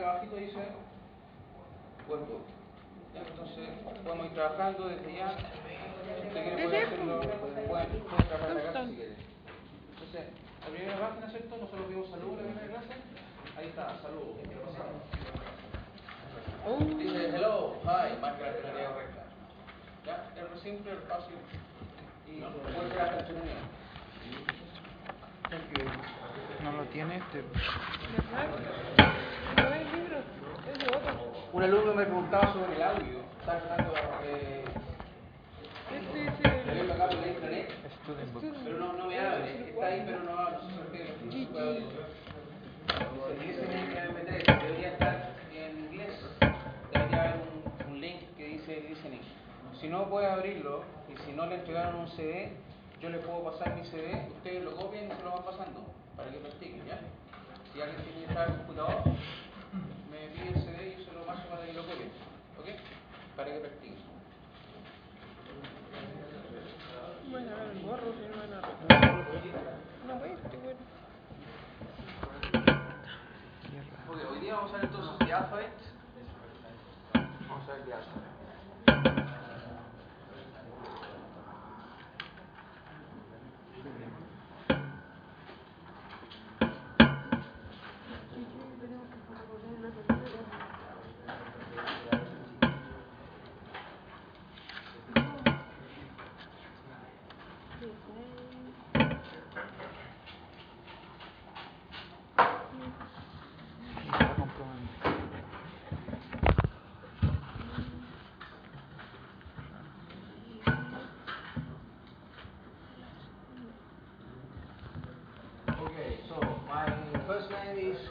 acá abajito dice cuerpo. Entonces podemos ir trabajando desde ya. Si usted quiere puede hacerlo, puede, puede trabajar la casa si quiere. Entonces, la primera página, ¿cierto? Nosotros vimos salud en la primera clase. Ahí está, salud. Dice hello, hi, marca la tonalidad correcta. ¿Ya? Es simple, es fácil. Y puede ser hasta entretenido. No lo tiene este. Libro, es de otro. Un alumno me preguntaba sobre el audio. Está tratando de leerlo acá por la internet. Pero no, no me hable. Está ahí, pero no. No se. Dice en MP3. Debería estar en inglés. Debería haber un, un link que dice listening. Si no puede abrirlo y si no le entregaron un CD, yo le puedo pasar mi CD. Ustedes lo copian y se lo van pasando para que practiquen, ¿ya? Si alguien tiene que estar en el computador, me pide el CD y yo se lo paso para que lo copien. ¿Ok? Para que practiquen. Bueno, a ver, el gorro, si no van a No, este, bueno. Ok, hoy día vamos a ver entonces The Alphabet. Vamos a ver The Alphabet.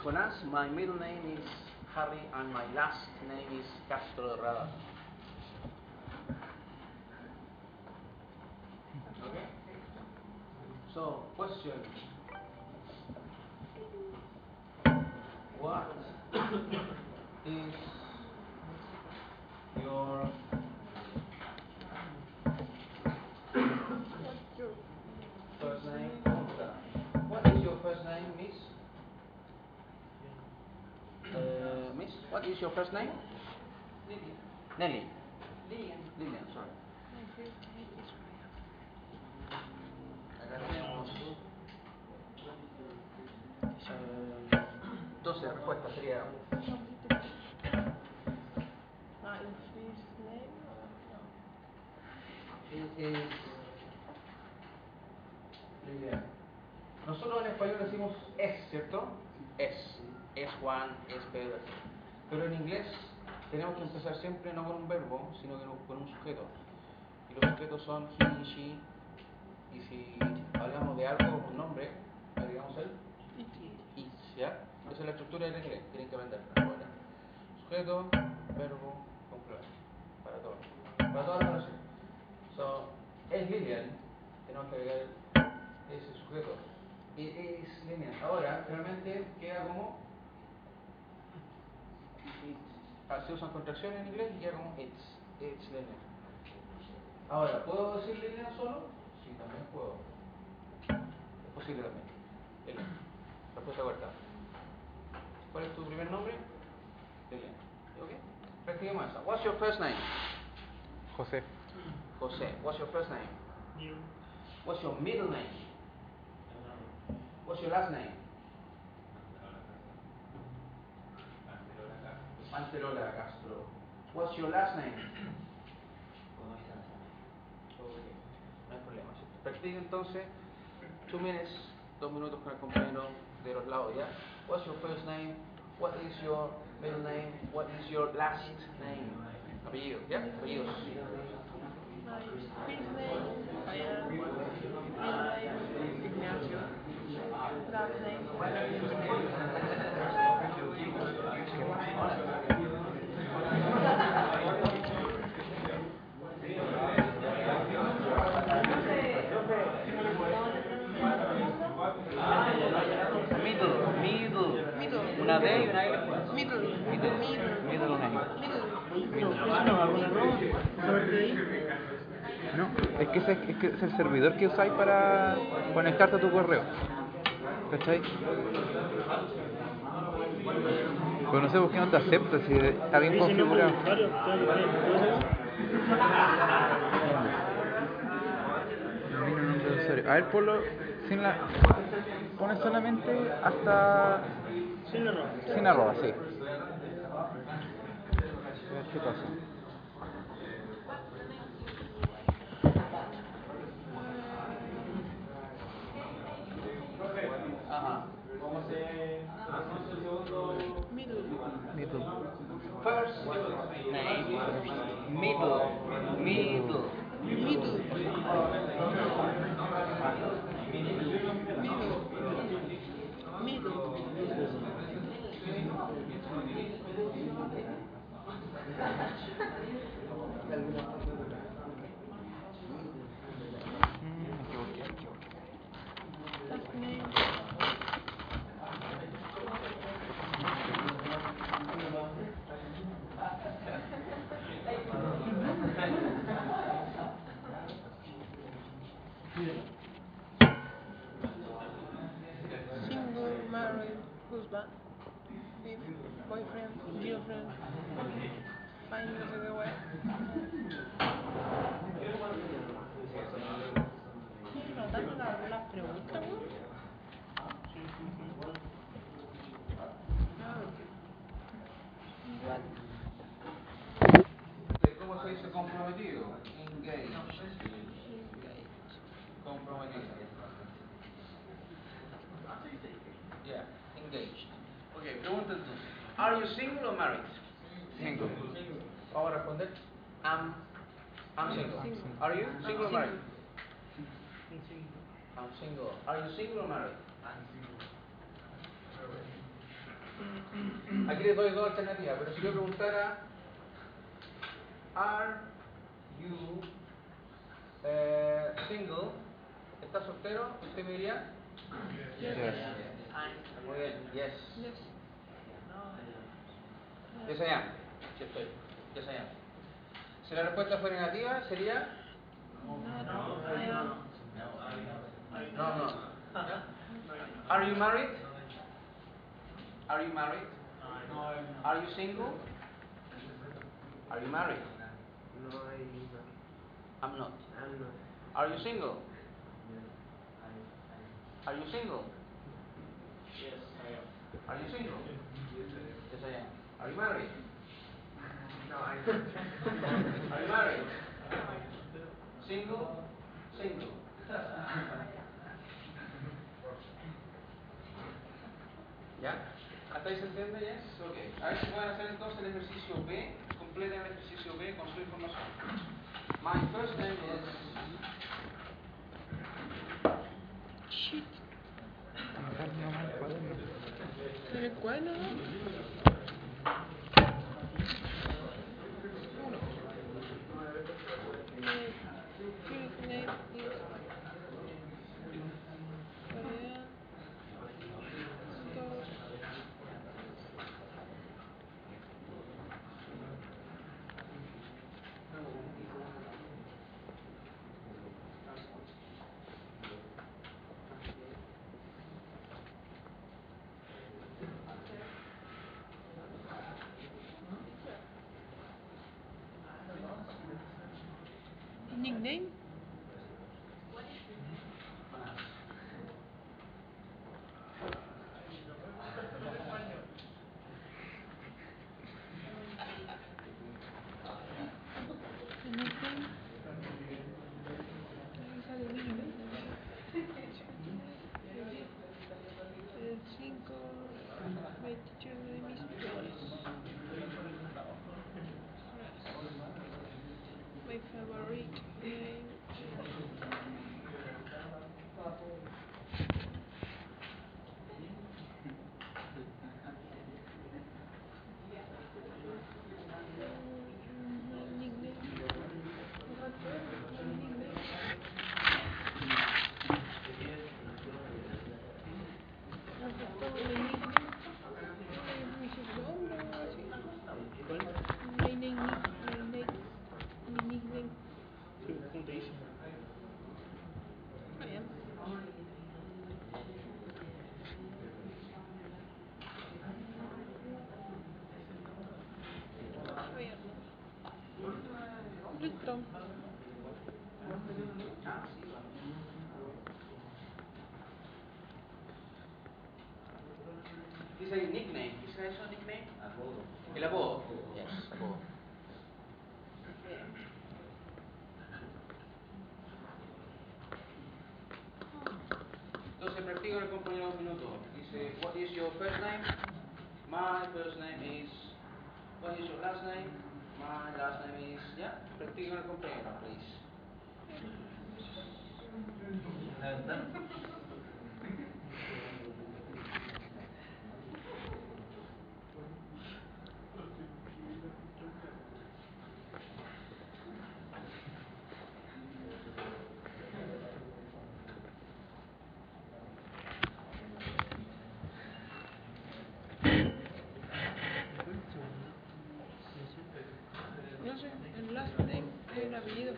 Jonas, my middle name is Harry, and my last name is Castro Rada. Okay? So, question. What is is your first name? Nelly. Lilian. Lilian, sorry. Acá tenemos eh, 12 respuestas, sería. It is Lilian. Nosotros en español decimos es, ¿cierto? Es. Es Juan, es Pedro. Pero en inglés tenemos que empezar siempre no con un verbo, sino que con un sujeto. Y los sujetos son he, she. Y si hablamos de algo un nombre, agregamos el it, ¿ya? Esa es la estructura del inglés, tienen que aprenderla. Ahora, sujeto, verbo, complemento. Para todo. Para todas las oraciones. So, es Lilian, tenemos que agregar ese sujeto. It is Lilian. Ahora, realmente queda como Ah, se usan contracciones en inglés y queda como it's. It's Lilian. Ahora, ¿puedo decir Lilian solo? Sí, también puedo. Es posible también. Lilian. Respuesta corta. ¿Cuál es tu primer nombre? Lilian. ¿Ok? Practiquemos esa. What's your first name? José. José. What's your first name? What's your middle name? What's your last name? Castro. What's your last name? No hay problema. entonces two minutes, dos minutos con el compañero de los lados, ¿ya? What's your first name? What is your middle name? What is your last name? Apellido, ¿ya? Apellidos. My first name, Javier. Middle name, Ignacio. Last name, D y una L. No, es que ese es, que es el servidor que usáis para conectarte a tu correo. ¿Cachai? Pero no sé por qué no te acepta si está bien configurado. A ver, ponlo sin la. Pone solamente hasta. Sin arroba, sí. Qué pasa. Ajá. Middle. Middle. First name, middle, middle. Middle. Single, married, husband, boyfriend, girlfriend, no sé qué wea. No, la- preguntas. ¿Cómo se dice comprometido? Engaged. Comprometido. Yeah, engaged. Ok, pregunta entonces. Are you single or married? Single. Vamos a responder. I'm, I'm single. Are you single or married? I'm single. Are you single or married? Aquí les doy dos alternativas, pero si yo preguntara, ¿Are you eh, single? ¿Estás soltero? ¿Usted me diría? Yes. Muy bien, yes. Yes. Yes I am. Sí estoy. Yes I am. Si la respuesta fuera negativa, sería am. no, no. Are you married? Are you married? Are you single? Are you married? No, I'm I'm not. I'm not. Are you single? Are you single? Yes, I am. Are you single? Yes I am. Are you married? No, I'm not. Are you married? Single? Single. ¿Ya? ¿Hasta ahí se entiende ya? Ok. A ver si pueden hacer entonces el ejercicio B. Completen el ejercicio B con su información. My first name is... Shit. Anotar nomás el cuaderno. ¿En el cuerno, no? Uno. Eh, first name is María. Dos. Nickname? Nickname? Ahí sale nickname. El 5, 28 de mis flores. My favorite name Cierto. Dice ahí nickname. ¿Dice eso nickname? El apodo. Yes, apodo. Entonces practico el compañero un minuto. Dice, what is your first name? My first name is. What is your last name? My last name is. Ya, practico el compañero, please. No sé, el last name es el apellido.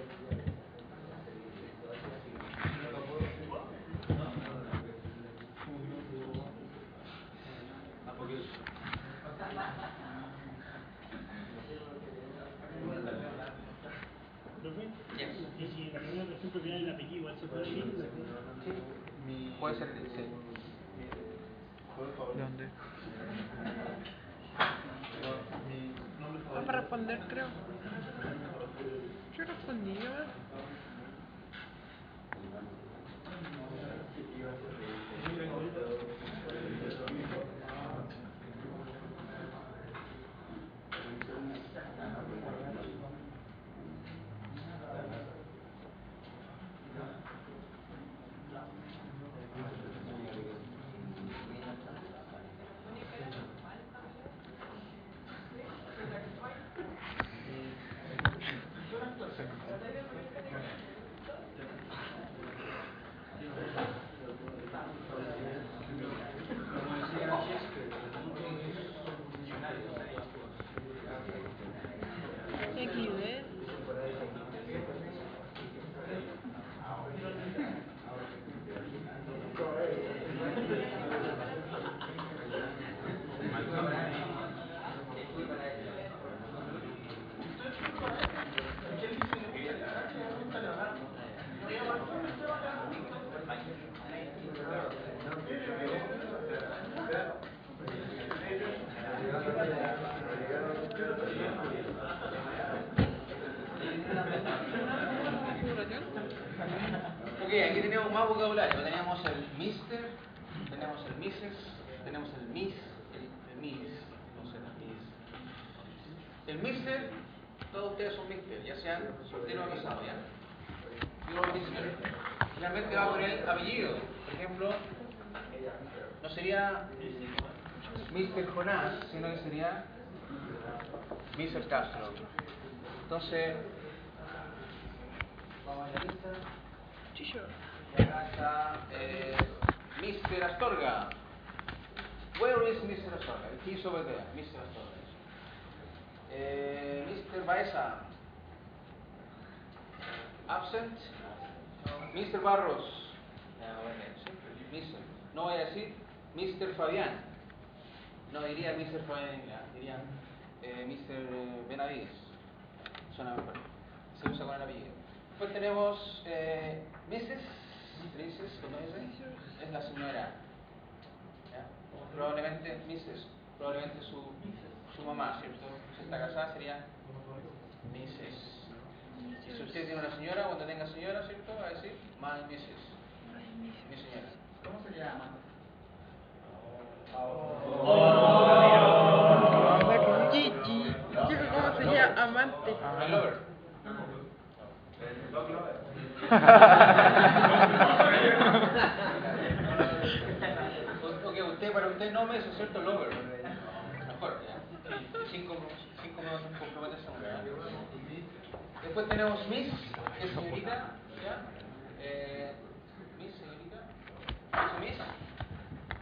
¿Profe? Yes. Y si la persona, por ejemplo, viene el igual se puede. Sí. Ser, sí. ¿Dónde? Vamos a responder, creo. Yo respondí, a ver. XD. Configuración. Aquí tenemos más vocabulario. Tenemos el Mister, tenemos el Mrs, tenemos el Miss, el, el Miss, no el Miss. El Mister, todos ustedes son Mister, ya sean solteros o casados, ¿ya? Y uno dice, finalmente va con el apellido. Por ejemplo, no sería Mr. Jonás, sino que sería Mr. Castro. Entonces, vamos a la lista. Chicho. Eh, Mr. Astorga. Where is Mr. Astorga? He's over there, Mr. Astorga. Eh, Mr. Baeza. Absent. Mr. Barros. Sí, Mr. No voy a decir Mr. Fabián. No diría Mr. Fabián, diría eh, Mr. Benavides. Suena mejor. Se usa con el. Después tenemos eh, Mrs. Mrs. ¿cómo dice? Es la señora. ¿Ya? Probablemente Mrs. Probablemente su, su mamá, ¿cierto? Si está casada sería Mrs. Y si usted tiene una señora, cuando tenga señora, ¿cierto? Va a decir my Mrs. Mi señora. ¿Cómo se llama? Gigi. Chico, ¿cómo sería amante? Ok, usted, para usted no me es cierto lover. Mejor, ya. Una. ¿ya? Después tenemos Miss, que es señorita, ¿ya? Eh, Miss, señorita. ¿Eso Miss?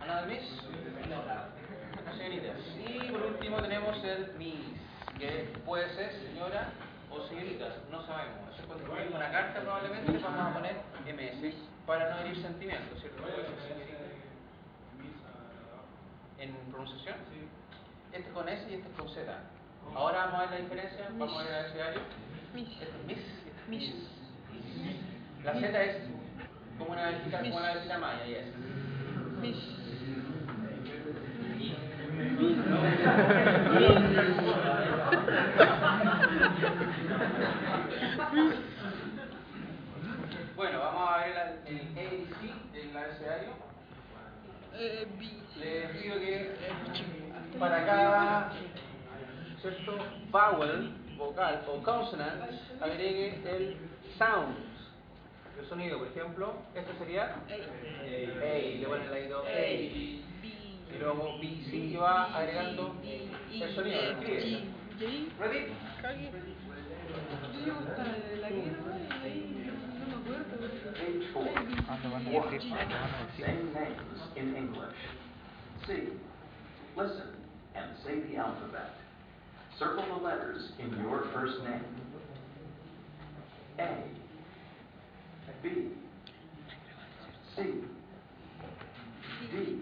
¿Another Miss? No, señoritas. Y por último tenemos el Miss, que puede ser señora o señoritas, no sabemos. Eso es cuando escribimos una carta probablemente le vamos a poner MS para no herir sentimientos, ¿cierto? En pronunciación. Este es con S y este es con Z. Ahora vamos a ver la diferencia, vamos a ver el abecedario. Miss. Miss. Miss. La Z es como una vecina, como una maya, yes. Miss. Bueno, vamos a ver la- el ABC, el abecedario. Eh, B. Les pido que para cada ¿cierto? vowel, vocal o consonant, agregue el sound, el sonido. Por ejemplo, este sería A, le ponen el ladito A. Y luego B, C, y va agregando el sonido. lo escribe. ¿Ready? Cague. Yo llevo hasta la guerra y ahí no, no me acuerdo. Page four. Ah, lo van a decir, lo van a decir. Same names in English. C. Listen and say the alphabet. Circle the letters in your first name. A. B. C. D.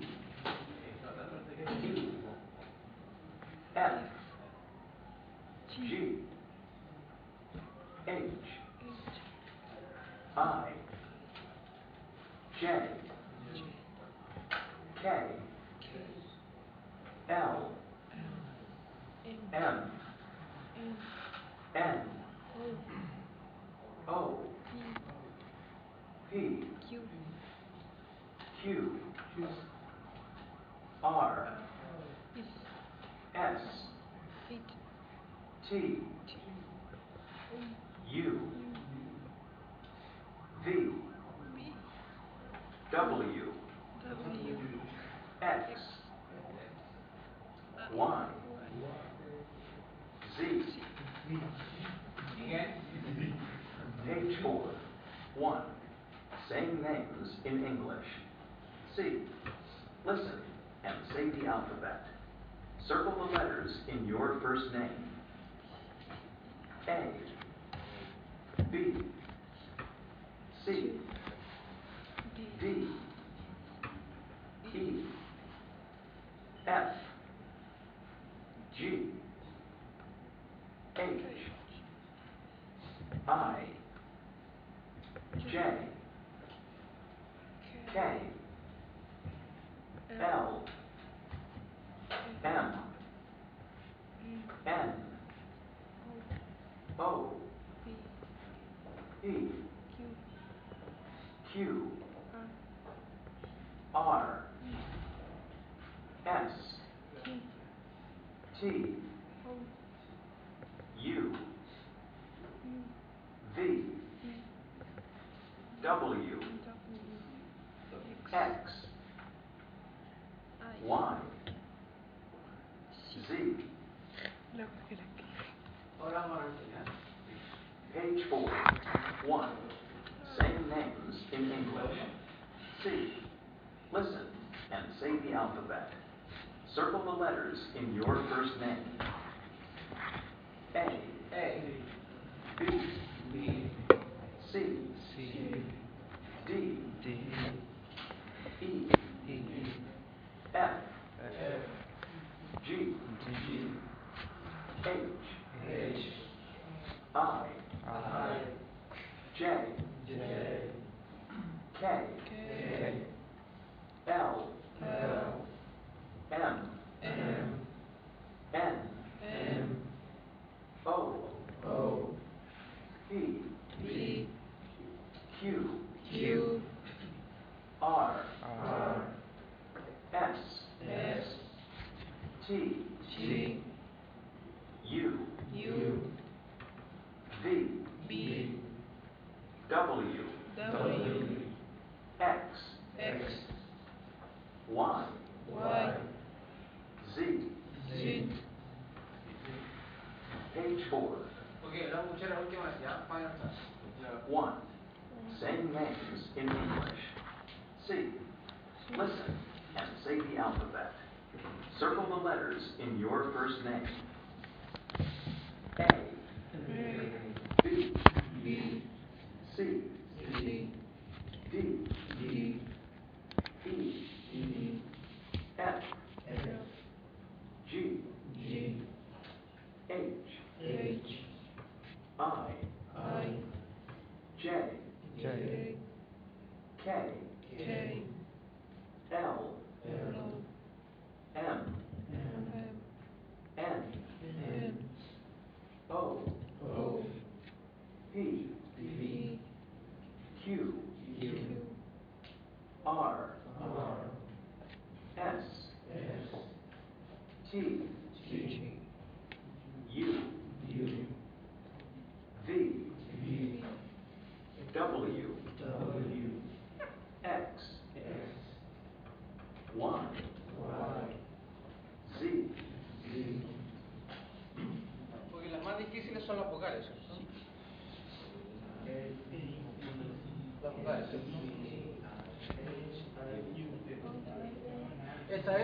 E. F. G. H. I. J. K. L. M. N. O. P. Q. Q. R. S. S. H. T. U. V. W. X. Y. Z. Page four. One. Same names in English. C. Listen and say the alphabet. Circle the letters in your first name. A. B. C. D. E. F. G. H. I. J. K. L. M. N. O. B. P. Q. Q. R. R. S. T. T. O. U. U. V. W. W. X. I. Y. Z. La que la que. Ahora vamos a repetir. Page four. One. Same names in English. C. Listen and say the alphabet. Circle the letters in your first name. A. A. B. in your first name? A. B. B. C. C. D. D. E. E. F. F. G. G. H. H. I. I. J. J. K. K. L. Esa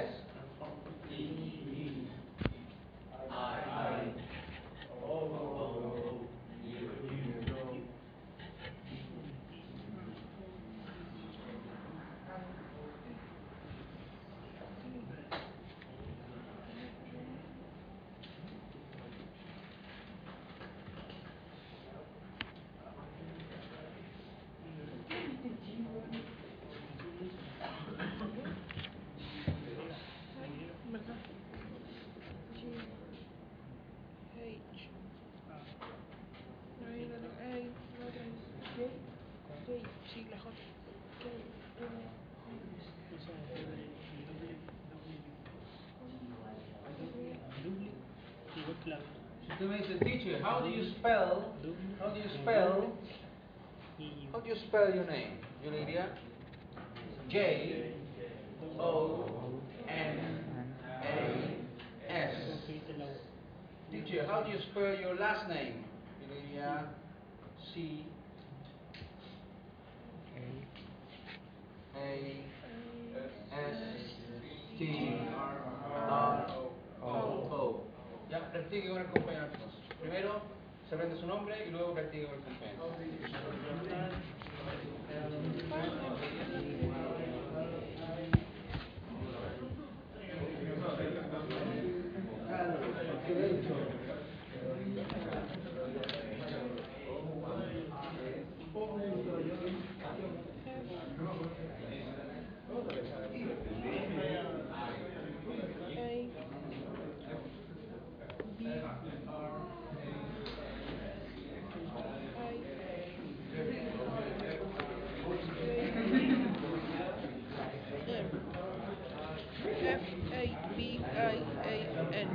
Igual que la Si tú me dices, teacher, how do you spell, how do you spell, how do you spell your name? Diría J O N A S. Teacher, how do you spell your last name? Le C A S T practique con el. Primero se aprende su nombre y luego practique con el compañero B, F A B I A N.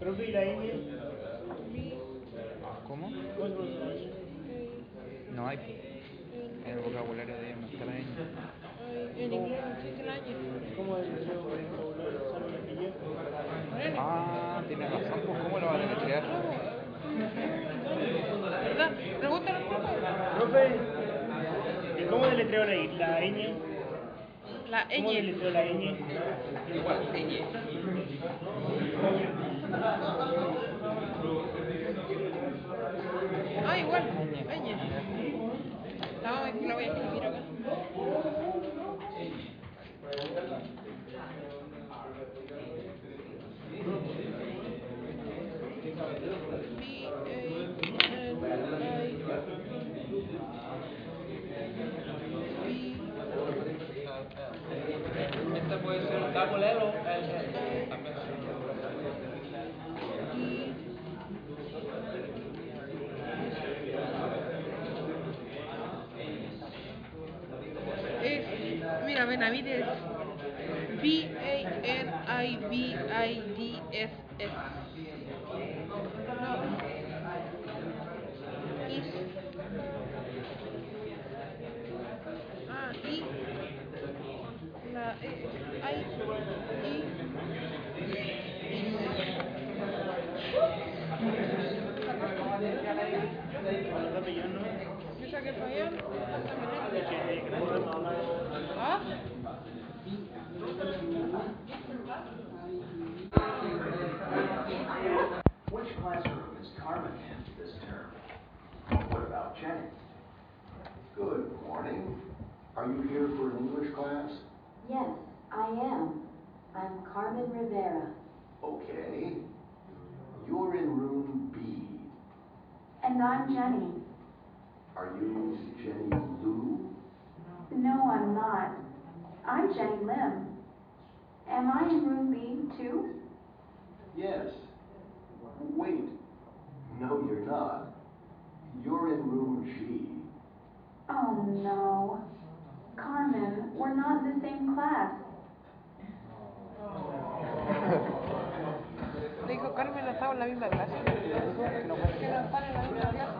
Profe, ¿y la ñ? B ¿Cómo? ¿Cuál es la ñ? A No hay. N En el vocabulario de mascaraña. I. En inglés no existe el año. ¿Cómo es el vocabulario? ¿Sabe el apellido? Moreno. Ah, tienes razón, pues ¿cómo lo vas a deletrear? ¿Verdad? Pregúntale al profe. Profe, ¿y cómo deletreo la, la ñ? La ¿Cómo ñ. deletreo la ñ? Igual, ñ. Ah, igual. Ñ. ser double L o Which classroom is Carmen in this term? What about Jenny? Good morning. Are you here for an English class? Yes, I am. I'm Carmen Rivera. Okay. You're in room B. And I'm Jenny. Are you Jenny Lou? No, I'm not. I'm Jenny Lim. Am I in room B too? Yes wait, no you're not. You're in room G. Oh no. Carmen, we're not in the same class. Le dijo, Carmen, no estaba en la misma clase. No.